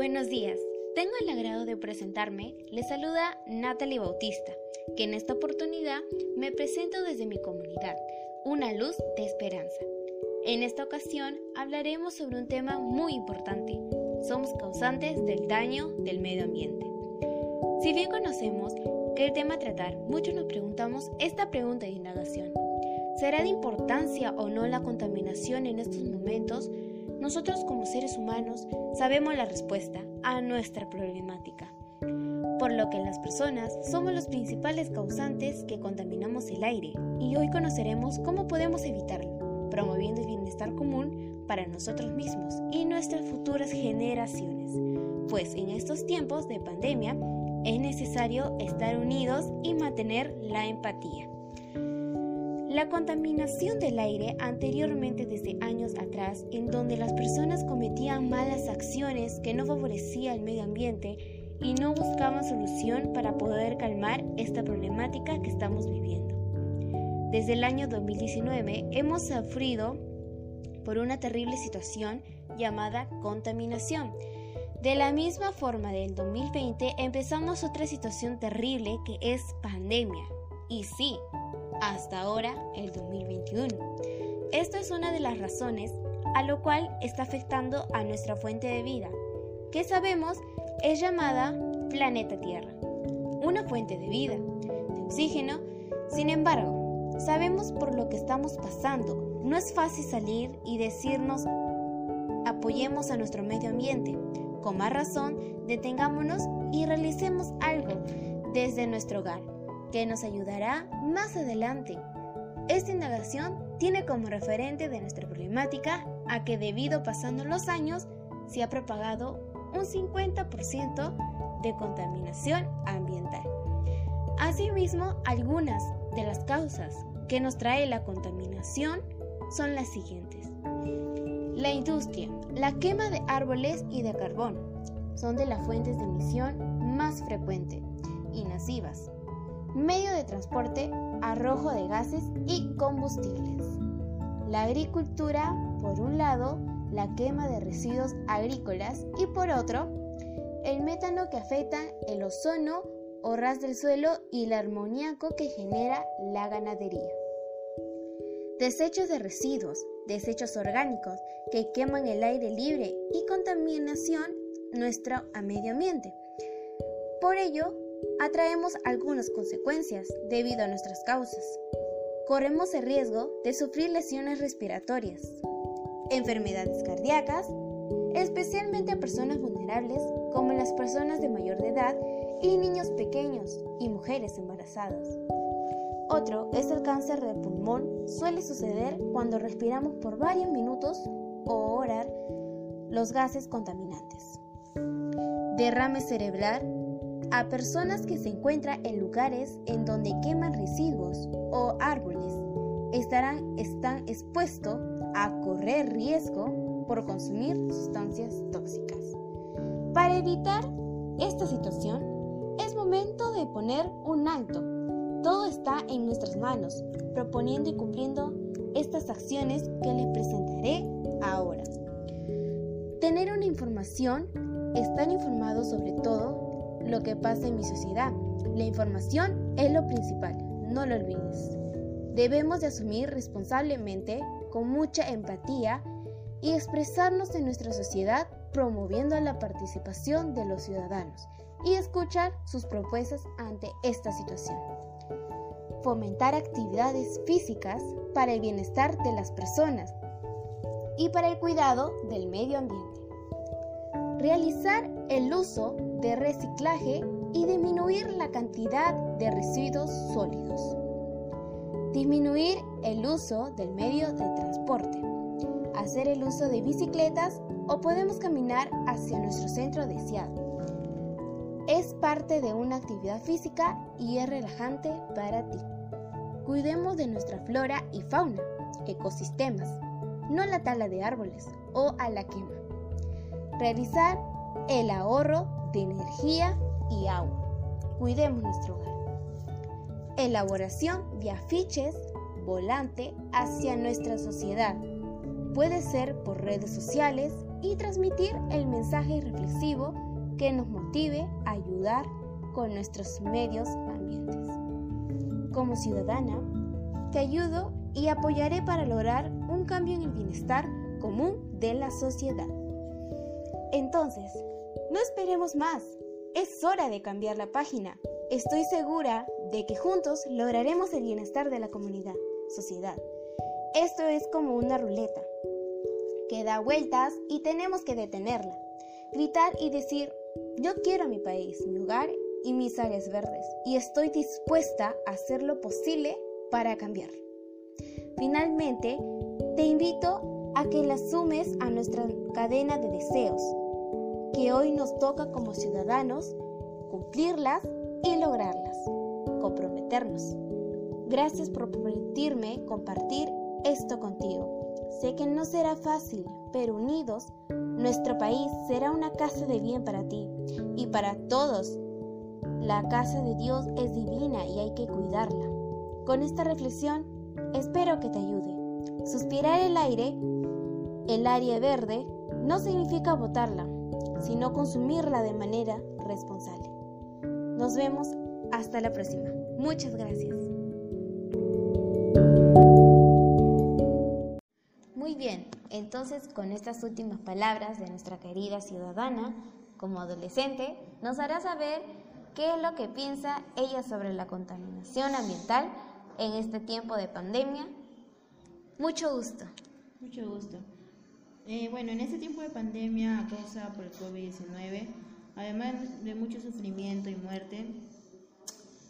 Buenos días. Tengo el agrado de presentarme. Les saluda Natalie Bautista, que en esta oportunidad me presento desde mi comunidad, una luz de esperanza. En esta ocasión hablaremos sobre un tema muy importante. Somos causantes del daño del medio ambiente. Si bien conocemos que el tema tratar, muchos nos preguntamos esta pregunta de indagación. ¿Será de importancia o no la contaminación en estos momentos? Nosotros como seres humanos sabemos la respuesta a nuestra problemática, por lo que las personas somos los principales causantes que contaminamos el aire y hoy conoceremos cómo podemos evitarlo, promoviendo el bienestar común para nosotros mismos y nuestras futuras generaciones, pues en estos tiempos de pandemia es necesario estar unidos y mantener la empatía. La contaminación del aire anteriormente desde años atrás, en donde las personas cometían malas acciones que no favorecían el medio ambiente y no buscaban solución para poder calmar esta problemática que estamos viviendo. Desde el año 2019 hemos sufrido por una terrible situación llamada contaminación. De la misma forma del 2020 empezamos otra situación terrible que es pandemia. Y sí, hasta ahora el 2021. Esto es una de las razones a lo cual está afectando a nuestra fuente de vida, que sabemos es llamada planeta Tierra, una fuente de vida, de oxígeno. Sin embargo, sabemos por lo que estamos pasando. No es fácil salir y decirnos apoyemos a nuestro medio ambiente. Con más razón, detengámonos y realicemos algo desde nuestro hogar que nos ayudará más adelante. Esta indagación tiene como referente de nuestra problemática a que debido pasando los años se ha propagado un 50% de contaminación ambiental. Asimismo, algunas de las causas que nos trae la contaminación son las siguientes. La industria, la quema de árboles y de carbón son de las fuentes de emisión más frecuentes y nocivas medio de transporte, arrojo de gases y combustibles. La agricultura, por un lado, la quema de residuos agrícolas y por otro, el metano que afecta el ozono o ras del suelo y el armoníaco que genera la ganadería. Desechos de residuos, desechos orgánicos que queman el aire libre y contaminación nuestro medio ambiente. Por ello, atraemos algunas consecuencias debido a nuestras causas. Corremos el riesgo de sufrir lesiones respiratorias, enfermedades cardíacas, especialmente a personas vulnerables como las personas de mayor edad y niños pequeños y mujeres embarazadas. Otro es el cáncer de pulmón. Suele suceder cuando respiramos por varios minutos o horas los gases contaminantes. Derrame cerebral a personas que se encuentran en lugares en donde queman residuos o árboles estarán están expuestos a correr riesgo por consumir sustancias tóxicas. Para evitar esta situación, es momento de poner un alto. Todo está en nuestras manos, proponiendo y cumpliendo estas acciones que les presentaré ahora. Tener una información, estar informado sobre todo lo que pasa en mi sociedad. La información es lo principal, no lo olvides. Debemos de asumir responsablemente, con mucha empatía y expresarnos en nuestra sociedad promoviendo la participación de los ciudadanos y escuchar sus propuestas ante esta situación. Fomentar actividades físicas para el bienestar de las personas y para el cuidado del medio ambiente. Realizar el uso de reciclaje y disminuir la cantidad de residuos sólidos. Disminuir el uso del medio de transporte. Hacer el uso de bicicletas o podemos caminar hacia nuestro centro deseado. Es parte de una actividad física y es relajante para ti. Cuidemos de nuestra flora y fauna, ecosistemas, no la tala de árboles o a la quema. Realizar el ahorro de energía y agua. Cuidemos nuestro hogar. Elaboración de afiches volante hacia nuestra sociedad. Puede ser por redes sociales, y transmitir el mensaje reflexivo que nos motive a ayudar con nuestros medios ambientes. Como ciudadana, te ayudo y apoyaré para lograr un cambio en el bienestar común de la sociedad. Entonces, no esperemos más. Es hora de cambiar la página. Estoy segura de que juntos lograremos el bienestar de la comunidad, sociedad. Esto es como una ruleta que da vueltas y tenemos que detenerla. Gritar y decir, yo quiero mi país, mi hogar y mis áreas verdes y estoy dispuesta a hacer lo posible para cambiar. Finalmente, te invito a que la sumes a nuestra cadena de deseos, que hoy nos toca como ciudadanos cumplirlas y lograrlas, comprometernos. Gracias por permitirme compartir esto contigo. Sé que no será fácil, pero unidos, nuestro país será una casa de bien para ti y para todos. La casa de Dios es divina y hay que cuidarla. Con esta reflexión, espero que te ayude. Suspirar el aire, el área verde, no significa botarla, sino consumirla de manera responsable. Nos vemos hasta la próxima. Muchas gracias. Muy bien, entonces con estas últimas palabras de nuestra querida ciudadana, como adolescente, nos hará saber qué es lo que piensa ella sobre la contaminación ambiental en este tiempo de pandemia. Mucho gusto. Mucho gusto. Eh, bueno, en este tiempo de pandemia causada por el COVID-19, además de mucho sufrimiento y muerte,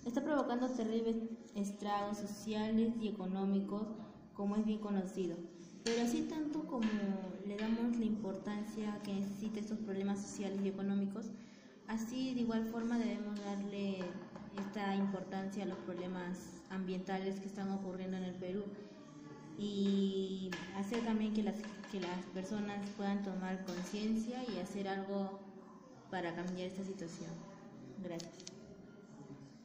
está provocando terribles estragos sociales y económicos, como es bien conocido. Pero así tanto como le damos la importancia que necesita estos problemas sociales y económicos, así de igual forma debemos darle esta importancia a los problemas ambientales que están ocurriendo en el Perú y hacer también que las, que las personas puedan tomar conciencia y hacer algo para cambiar esta situación. Gracias.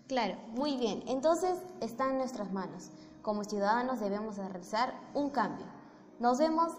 Claro, muy bien. Entonces está en nuestras manos. Como ciudadanos debemos realizar un cambio. Nos vemos